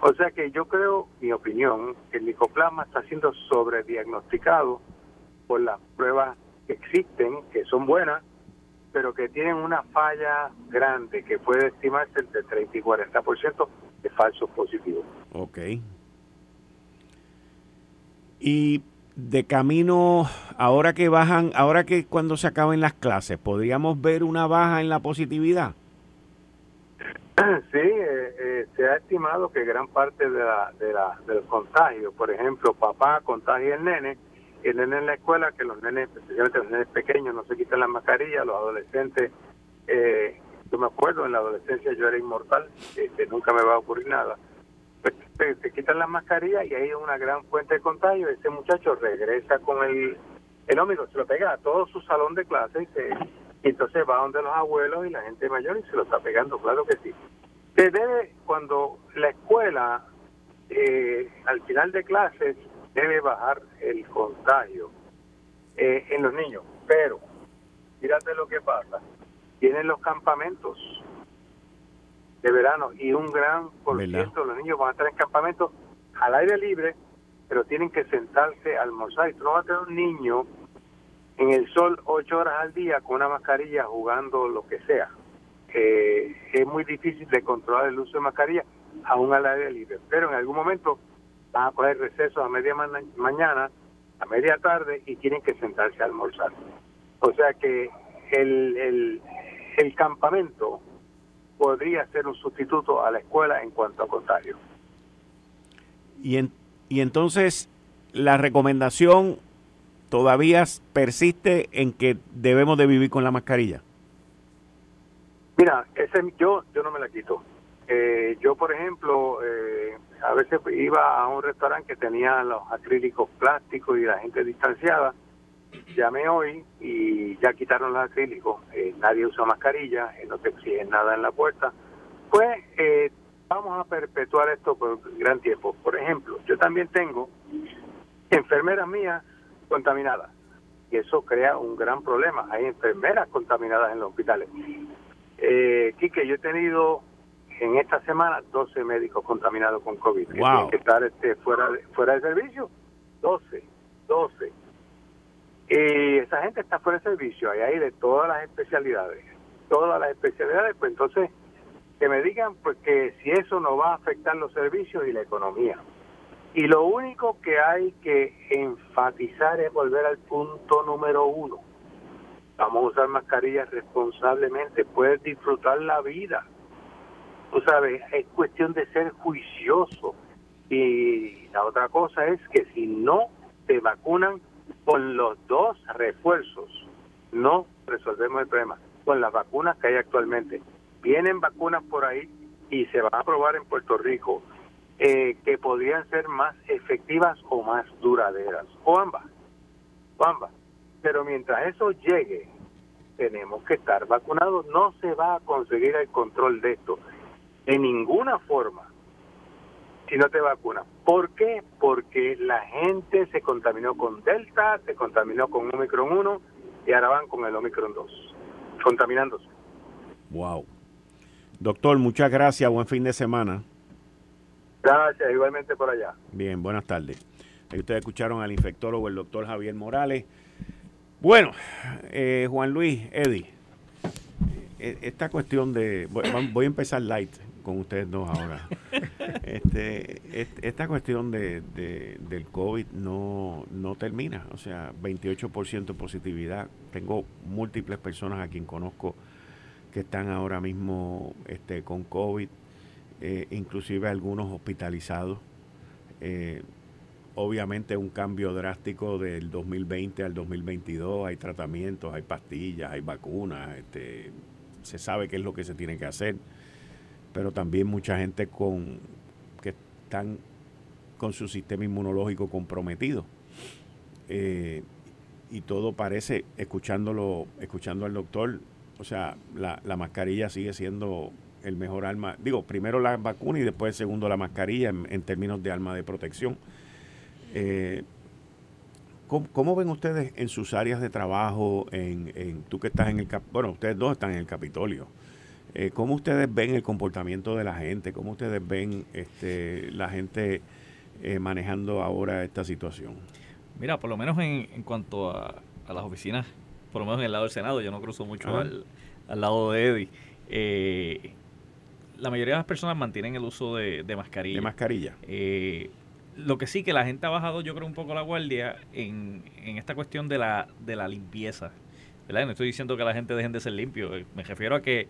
Speaker 6: O sea que yo creo, mi opinión, que el micoplasma está siendo sobrediagnosticado por las pruebas existen, que son buenas, pero que tienen una falla grande que puede estimarse entre 30 y 40% de falsos positivos.
Speaker 2: Ok. Y de camino, ahora que bajan, ahora que cuando se acaben las clases, ¿podríamos ver una baja en la positividad? *clears throat*
Speaker 6: Sí, eh, eh, se ha estimado que gran parte de la, de la, del contagio, por ejemplo, papá contagia el nene, el nene en la escuela, que los nenes, especialmente los nenes pequeños, no se quitan las mascarillas, los adolescentes, eh, yo me acuerdo, en la adolescencia yo era inmortal, este, nunca me va a ocurrir nada. Pues, se, quitan las mascarillas y hay una gran fuente de contagio, ese muchacho regresa con el, el ómnibus, se lo pega a todo su salón de clase y, se, entonces va donde los abuelos y la gente mayor y se lo está pegando, claro que sí. Se debe, cuando la escuela, eh, al final de clases, debe bajar el contagio eh, en los niños. Pero, fíjate lo que pasa. Tienen los campamentos de verano y un gran por ciento de los niños van a estar en campamentos al aire libre, pero tienen que sentarse a almorzar. Y tú no vas a tener un niño en el sol ocho horas al día con una mascarilla jugando lo que sea. Eh, es muy difícil de controlar el uso de mascarilla aún al aire libre. Pero en algún momento van a coger receso a media mañana, a media tarde y tienen que sentarse a almorzar. O sea que el, el, el campamento podría ser un sustituto a la escuela en cuanto a contagio.
Speaker 2: Y, en, y entonces la recomendación todavía persiste en que debemos de vivir con la mascarilla.
Speaker 6: Mira, ese yo yo no me la quito. Eh, yo, por ejemplo, eh, a veces iba a un restaurante que tenía los acrílicos plásticos y la gente distanciada. Llamé hoy y ya quitaron los acrílicos. Eh, nadie usa mascarilla, no te exigen nada en la puerta. Pues vamos a perpetuar esto por gran tiempo. Por ejemplo, yo también tengo enfermeras mías contaminadas y eso crea un gran problema. Hay enfermeras contaminadas en los hospitales. Eh, Quique, yo he tenido en esta semana 12 médicos contaminados con COVID que tienen que estar este, fuera, de, fuera de servicio. 12, 12. Y esa gente está fuera de servicio, hay ahí de todas las especialidades, todas las especialidades, pues entonces que me digan pues que si eso no va a afectar los servicios y la economía. Y lo único que hay que enfatizar es volver al punto número uno. Vamos a usar mascarillas responsablemente, puedes disfrutar la vida. Tú sabes, es cuestión de ser juicioso. Y la otra cosa es que si no te vacunan con los dos refuerzos, no resolvemos el problema. Con las vacunas que hay actualmente. Vienen vacunas por ahí y se van a probar en Puerto Rico eh, que podrían ser más efectivas o más duraderas, o ambas, o ambas. Pero mientras eso llegue, tenemos que estar vacunados. No se va a conseguir el control de esto en ninguna forma si no te vacunas. ¿Por qué? Porque la gente se contaminó con Delta, se contaminó con Omicron 1 y ahora van con el Omicron 2, contaminándose.
Speaker 2: Wow. Doctor, muchas gracias. Buen fin de semana.
Speaker 6: Gracias, igualmente por allá.
Speaker 2: Bien, buenas tardes. Ahí ustedes escucharon al infectólogo, el doctor Javier Morales. Bueno, eh, Juan Luis, Eddie, eh, esta cuestión de... Voy, a empezar light con ustedes dos ahora. *laughs* Este, esta cuestión de, del COVID no, no termina. O sea, 28% positividad. Tengo múltiples personas a quien conozco que están ahora mismo este, con COVID, eh, inclusive algunos hospitalizados. Eh, obviamente un cambio drástico del 2020 al 2022, hay tratamientos, hay pastillas, hay vacunas, este, se sabe qué es lo que se tiene que hacer, pero también mucha gente con que están con su sistema inmunológico comprometido. Eh, y todo parece, escuchándolo, escuchando al doctor, o sea, la, la mascarilla sigue siendo el mejor arma. Digo, primero la vacuna y después segundo la mascarilla en, términos de arma de protección. Eh, ¿cómo, ven ustedes en sus áreas de trabajo, en, en tú que estás en el... Bueno, ustedes dos están en el Capitolio. Eh, ¿Cómo ustedes ven el comportamiento de la gente? ¿Cómo ustedes ven este, la gente eh, manejando ahora esta situación?
Speaker 4: Mira, por lo menos en, en cuanto a, a las oficinas por lo menos en el lado del Senado, yo no cruzo mucho al, lado de Eddie. Eh, la mayoría de las personas mantienen el uso de, mascarilla.
Speaker 2: De mascarilla.
Speaker 4: Eh, lo que sí que la gente ha bajado, yo creo, un poco la guardia en, esta cuestión de la, de la limpieza. ¿verdad? No estoy diciendo que la gente dejen de ser limpio. Eh, me refiero a que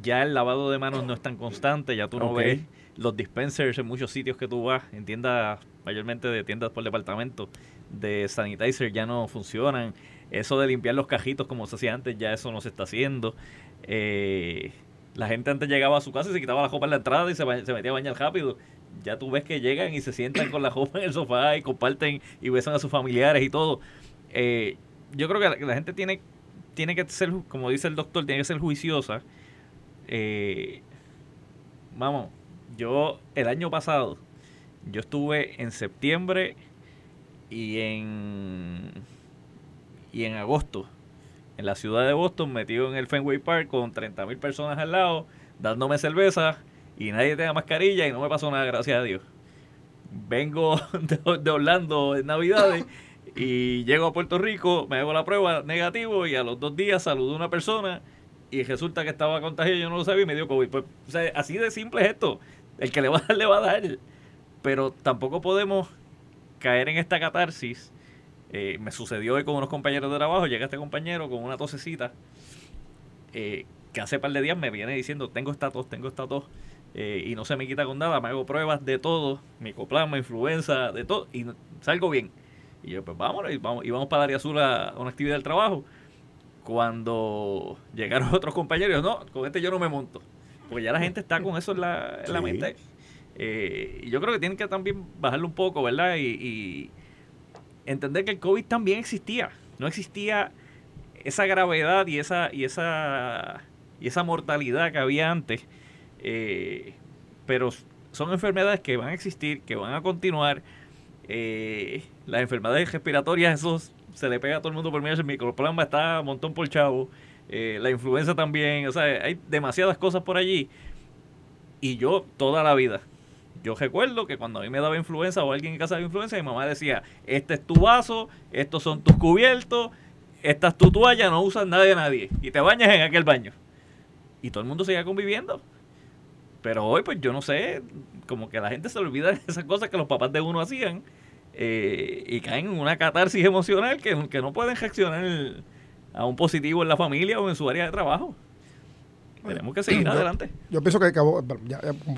Speaker 4: ya el lavado de manos no es tan constante, ya tú no ves los dispensers en muchos sitios que tú vas, en tiendas, mayormente de tiendas por departamento, de sanitizer ya no funcionan. Eso de limpiar los cajitos como se hacía antes, ya eso no se está haciendo. Eh, la gente antes llegaba a su casa y se quitaba la ropa en la entrada y se, metía a bañar rápido. Ya tú ves que llegan y se sientan con la ropa en el sofá y comparten y besan a sus familiares y todo. Eh, yo creo que la, gente tiene, tiene que ser, como dice el doctor, tiene que ser juiciosa. Eh, vamos, yo el año pasado, yo estuve en septiembre y en y en agosto en la ciudad de Boston metido en el Fenway Park con 30 mil personas al lado dándome cerveza y nadie tenga mascarilla y no me pasó nada, gracias a Dios. Vengo *laughs* de, Orlando en Navidades y llego a Puerto Rico, me hago la prueba negativo y a los dos días saludo a una persona y resulta que estaba contagiado, yo no lo sabía y me dio COVID. Pues, así de simple es esto. El que le va a dar, le va a dar. Pero tampoco podemos caer en esta catarsis eh, me sucedió hoy con unos compañeros de trabajo, llega este compañero con una tosecita, eh, que hace par de días me viene diciendo, tengo esta tos, tengo esta tos, eh, y no se me quita con nada, me hago pruebas de todo, micoplasma, influenza, de todo, y salgo bien. Y yo, pues vámonos, y vamos, y vamos para Área Azul a, una actividad del trabajo. Cuando llegaron *laughs* otros compañeros, no, con este yo no me monto. Porque ya la gente está con eso en la, en la mente. y yo creo que tienen que también bajarlo un poco, ¿verdad? y entender que el COVID también existía. No existía esa gravedad y esa, y esa, y esa mortalidad que había antes. Eh, pero son enfermedades que van a existir, que van a continuar. Eh, las enfermedades respiratorias, eso se le pega a todo el mundo por medio. El microplasma está un montón por chavo. Eh, la influenza también. O sea, hay demasiadas cosas por allí. Y yo toda la vida yo recuerdo que cuando a mí me daba influenza o alguien en casa de influenza, mi mamá decía, este es tu vaso, estos son tus cubiertos, esta es tu toalla, no usas nada de nadie. Y te bañas en aquel baño. Y todo el mundo seguía conviviendo. Pero hoy, pues yo no sé, como que la gente se olvida de esas cosas que los papás de uno hacían eh, y caen en una catarsis emocional que, que no pueden reaccionar a un positivo en la familia o en su área de trabajo. Tenemos que seguir adelante.
Speaker 5: Yo pienso que,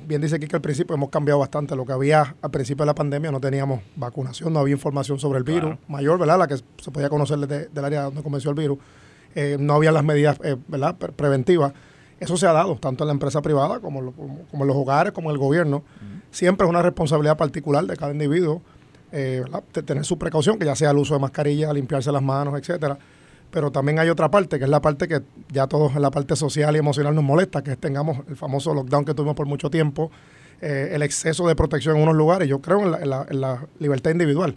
Speaker 5: bien dice aquí que al principio hemos cambiado bastante. Lo que había al principio de la pandemia no teníamos vacunación, no había información sobre el virus mayor, ¿verdad? La que se podía conocer desde del área donde comenzó el virus. Eh, no había las medidas, eh, ¿verdad? Preventivas. Eso se ha dado tanto en la empresa privada como, como, en los hogares, como en el gobierno. Siempre es una responsabilidad particular de cada individuo eh, tener su precaución, que ya sea el uso de mascarilla, limpiarse las manos, etcétera pero también hay otra parte, que es la parte que ya todos en la parte social y emocional nos molesta, que es tengamos el famoso lockdown que tuvimos por mucho tiempo, eh, el exceso de protección en unos lugares. Yo creo en la, libertad individual.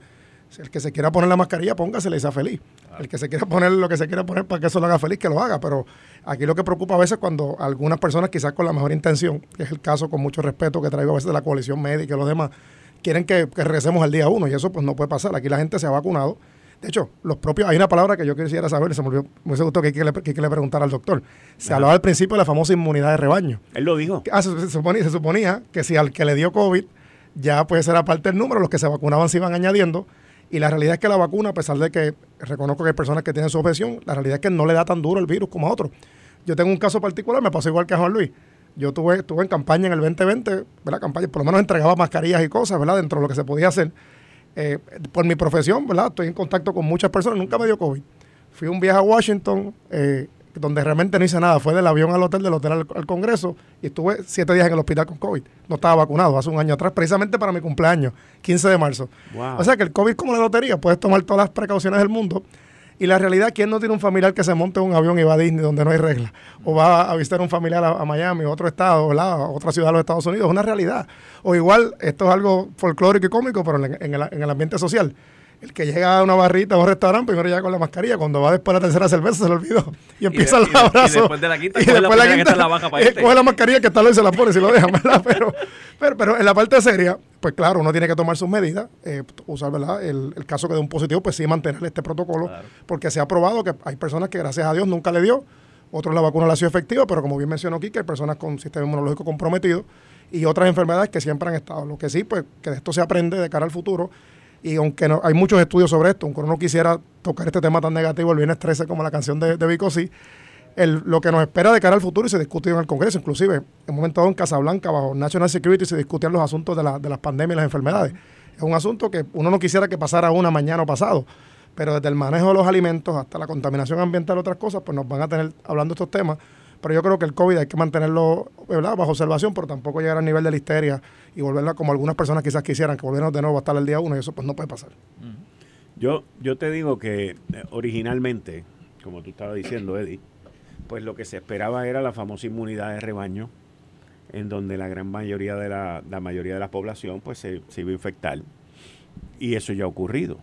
Speaker 5: el que se quiera poner la mascarilla, póngasela y sea feliz. El que se quiera poner lo que se quiera poner para que eso lo haga feliz, que lo haga. Pero aquí lo que preocupa a veces cuando algunas personas, quizás con la mejor intención, que es el caso con mucho respeto que traigo a veces de la coalición médica y los demás, quieren que, que regresemos al día uno y eso pues no puede pasar. Aquí la gente se ha vacunado de hecho, los propios, hay una palabra que yo quisiera saber, se me olvidó, me gustó que que, le, que, le preguntar al doctor. Se hablaba al principio de la famosa inmunidad de rebaño.
Speaker 2: Él lo dijo.
Speaker 5: Ah, se, suponía, que si al que le dio COVID ya puede ser aparte del número, los que se vacunaban se iban añadiendo. Y la realidad es que la vacuna, a pesar de que reconozco que hay personas que tienen su objeción, la realidad es que no le da tan duro el virus como a otros. Yo tengo un caso particular, me pasó igual que a Juan Luis. Yo tuve, estuve en campaña en el 2020, ¿verdad? Campaña, por lo menos entregaba mascarillas y cosas, ¿verdad? Dentro de lo que se podía hacer. Eh, por mi profesión, ¿verdad? Estoy en contacto con muchas personas, nunca me dio COVID. Fui un viaje a Washington, eh, donde realmente no hice nada. Fue del avión al hotel, del hotel al, Congreso, y estuve siete días en el hospital con COVID. No estaba vacunado hace un año atrás, precisamente para mi cumpleaños, 15 de marzo. O sea que el COVID como la lotería, puedes tomar todas las precauciones del mundo, y la realidad, ¿quién no tiene un familiar que se monte en un avión y va a Disney donde no hay reglas? O va a visitar un familiar a, Miami o otro estado, ¿verdad? A otra ciudad de los Estados Unidos. Es una realidad. O igual, esto es algo folclórico y cómico, pero en el ambiente social. El que llega a una barrita o un restaurante primero llega con la mascarilla, cuando va después de la tercera cerveza se le olvidó. Y empieza el abrazo. Y después de la quinta, y después la, quinta, la baja para este. coge la mascarilla que está y se la pone si lo dejan, *laughs* ¿verdad? Pero, pero, pero, en la parte seria, pues claro, uno tiene que tomar sus medidas, eh, usar, ¿verdad? El, el, caso que de un positivo, pues sí mantener este protocolo, porque se ha probado que hay personas que gracias a Dios nunca le dio, otros la vacuna la ha sido efectiva, pero como bien mencionó aquí, que hay personas con sistema inmunológico comprometido y otras enfermedades que siempre han estado. Lo que sí, pues que de esto se aprende de cara al futuro y aunque no, hay muchos estudios sobre esto, aunque uno no quisiera tocar este tema tan negativo el viernes 13 como la canción de, de Vico sí, el, lo que nos espera de cara al futuro y se discutió en el Congreso, inclusive en un momento dado en Casablanca, bajo National Security, se discutían los asuntos de, la, de las pandemias y las enfermedades. Es un asunto que uno no quisiera que pasara una mañana o pasado, pero desde el manejo de los alimentos hasta la contaminación ambiental y otras cosas, pues nos van a tener hablando de estos temas pero yo creo que el COVID hay que mantenerlo bajo observación, pero tampoco llegar al nivel de la histeria y volverla como algunas personas quizás quisieran, que volvieran de nuevo hasta el día uno, y eso pues no puede pasar.
Speaker 2: Yo, yo te digo que eh, originalmente, como tú estabas diciendo, Eddie, pues lo que se esperaba era la famosa inmunidad de rebaño, en donde la gran mayoría de la, la mayoría de la población pues se, se iba a infectar. Y eso ya ha ocurrido.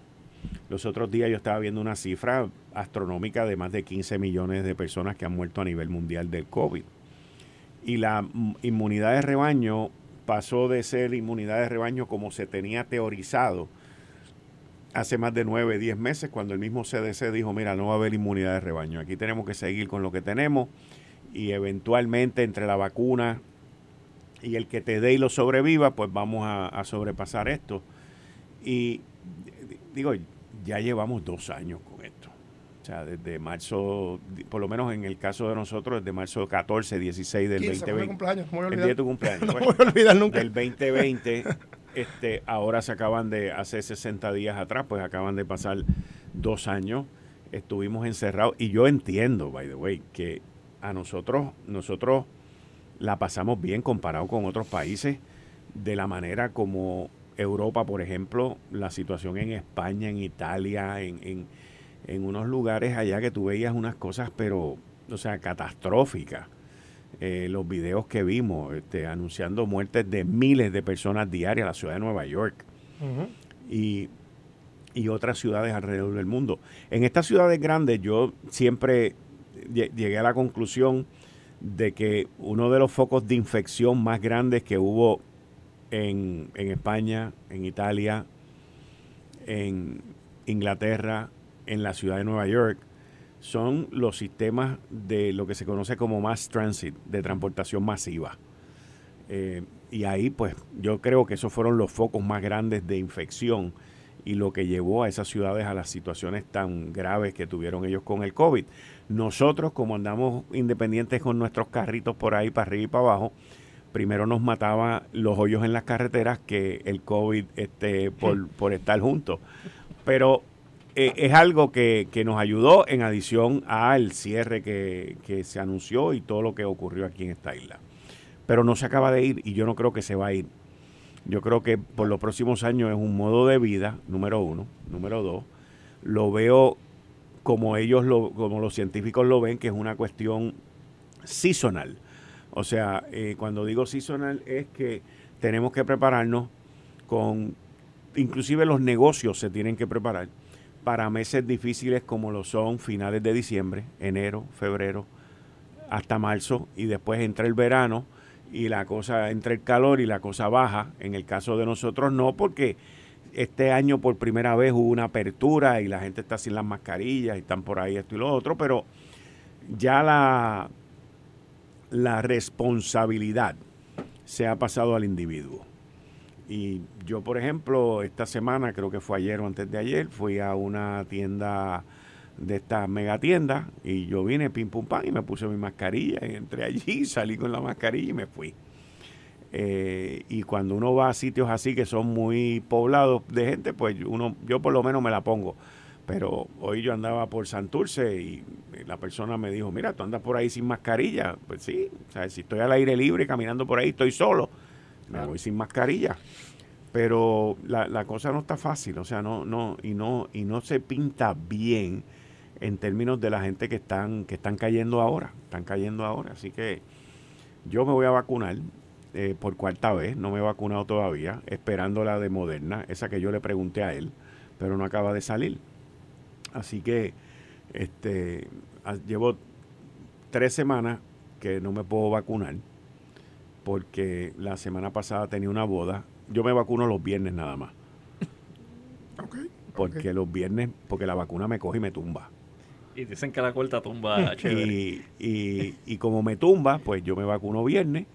Speaker 2: Los otros días yo estaba viendo una cifra astronómica de más de 15 millones de personas que han muerto a nivel mundial del COVID. Y la inmunidad de rebaño pasó de ser inmunidad de rebaño como se tenía teorizado hace más de 9, 10 meses, cuando el mismo CDC dijo, mira, no va a haber inmunidad de rebaño, aquí tenemos que seguir con lo que tenemos y eventualmente entre la vacuna y el que te dé y lo sobreviva, pues vamos a, a sobrepasar esto. Y digo, ya llevamos dos años con esto. O sea, desde marzo, por lo menos en el caso de nosotros, desde marzo 14, 16 del 2020.
Speaker 5: Cumpleaños,
Speaker 2: el día de tu cumpleaños. *laughs*
Speaker 5: no me voy a olvidar nunca.
Speaker 2: Del 2020, este, ahora se acaban de, hace 60 días atrás, pues acaban de pasar dos años. Estuvimos encerrados. Y yo entiendo, by the way, que a nosotros, nosotros la pasamos bien comparado con otros países de la manera como Europa, por ejemplo, la situación en España, en Italia, en, en, unos lugares allá que tú veías unas cosas, pero, o sea, catastróficas. Eh, los videos que vimos este, anunciando muertes de miles de personas diarias en la ciudad de Nueva York y, y, otras ciudades alrededor del mundo. En estas ciudades grandes yo siempre llegué a la conclusión de que uno de los focos de infección más grandes que hubo en, España, en Italia, en Inglaterra, en la ciudad de Nueva York, son los sistemas de lo que se conoce como mass transit, de transportación masiva. Eh, y ahí pues yo creo que esos fueron los focos más grandes de infección y lo que llevó a esas ciudades a las situaciones tan graves que tuvieron ellos con el COVID. Nosotros, como andamos independientes con nuestros carritos por ahí para arriba y para abajo, primero nos mataba los hoyos en las carreteras que el COVID este, por, por estar juntos. Pero eh, es algo que, que, nos ayudó en adición al cierre que, que se anunció y todo lo que ocurrió aquí en esta isla. Pero no se acaba de ir y yo no creo que se va a ir. Yo creo que por los próximos años es un modo de vida, número uno. Número dos, lo veo como ellos, lo, como los científicos lo ven, que es una cuestión seasonal. O sea, eh, cuando digo seasonal es que tenemos que prepararnos con, inclusive los negocios se tienen que preparar para meses difíciles como lo son finales de diciembre, enero, febrero, hasta marzo, y después entra el verano y la cosa, entra el calor y la cosa baja. En el caso de nosotros no, porque este año por primera vez hubo una apertura y la gente está sin las mascarillas y están por ahí esto y lo otro, pero ya la, la responsabilidad se ha pasado al individuo. Y yo, por ejemplo, esta semana, creo que fue ayer o antes de ayer, fui a una tienda de estas megatiendas y yo vine pim pum pam y me puse mi mascarilla y entré allí, *laughs* salí con la mascarilla y me fui. Eh, y cuando uno va a sitios así que son muy poblados de gente, pues uno, yo por lo menos me la pongo. Pero hoy yo andaba por Santurce y la persona me dijo, mira, tú andas por ahí sin mascarilla. Pues sí, o sea, si estoy al aire libre caminando por ahí, estoy solo, me voy sin mascarilla. Pero la, la cosa no está fácil, o sea, no, no, y no, y no se pinta bien en términos de la gente que están, que están cayendo ahora, están cayendo ahora. Así que yo me voy a vacunar. Eh, por cuarta vez, no me he vacunado todavía, esperando la de Moderna, esa que yo le pregunté a él, pero no acaba de salir. Así que este, llevo tres semanas que no me puedo vacunar, porque la semana pasada tenía una boda. Yo me vacuno los viernes nada más. *laughs* porque los viernes, porque la vacuna me coge y me tumba.
Speaker 4: Y dicen que la corta tumba *laughs* chévere.
Speaker 2: Y, y, y como me tumba, pues yo me vacuno viernes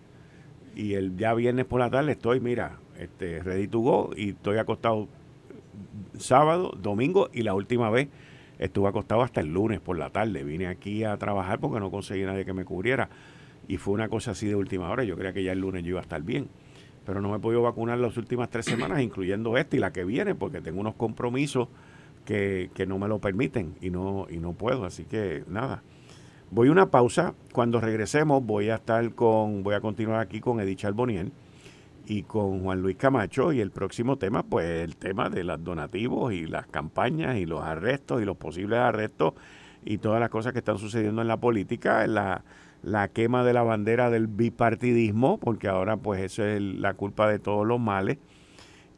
Speaker 2: y el ya viernes por la tarde estoy, mira, este, ready to go y estoy acostado sábado, domingo y la última vez estuve acostado hasta el lunes por la tarde. Vine aquí a trabajar porque no conseguí nadie que me cubriera y fue una cosa así de última hora. Yo creía que ya el lunes yo iba a estar bien, pero no me he podido vacunar las últimas tres semanas, incluyendo esta y la que viene, porque tengo unos compromisos que, que no me lo permiten y no, y no puedo. Así que nada. Voy a una pausa. Cuando regresemos voy a estar con, voy a continuar aquí con Edith Charboniel y con Juan Luis Camacho y el próximo tema, pues el tema de los donativos y las campañas y los arrestos y los posibles arrestos y todas las cosas que están sucediendo en la política, la, la quema de la bandera del bipartidismo, porque ahora pues eso es la culpa de todos los males,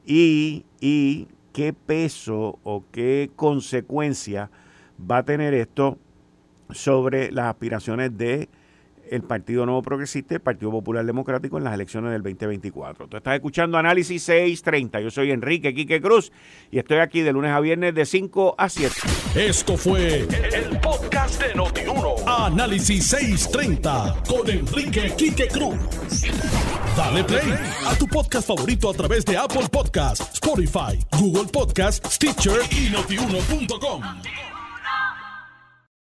Speaker 2: y, y qué peso o qué consecuencia va a tener esto sobre las aspiraciones de el Partido Nuevo Progresista y el Partido Popular Democrático en las elecciones del 2024. Tú estás escuchando Análisis 630. Yo soy Enrique Quique Cruz y estoy aquí de lunes a viernes de 5 a 7.
Speaker 1: Esto fue el, podcast de Notiuno. Análisis 630 con Enrique Quique Cruz. Dale play a tu podcast favorito a través de Apple Podcasts, Spotify, Google Podcasts, Stitcher y notiuno.com.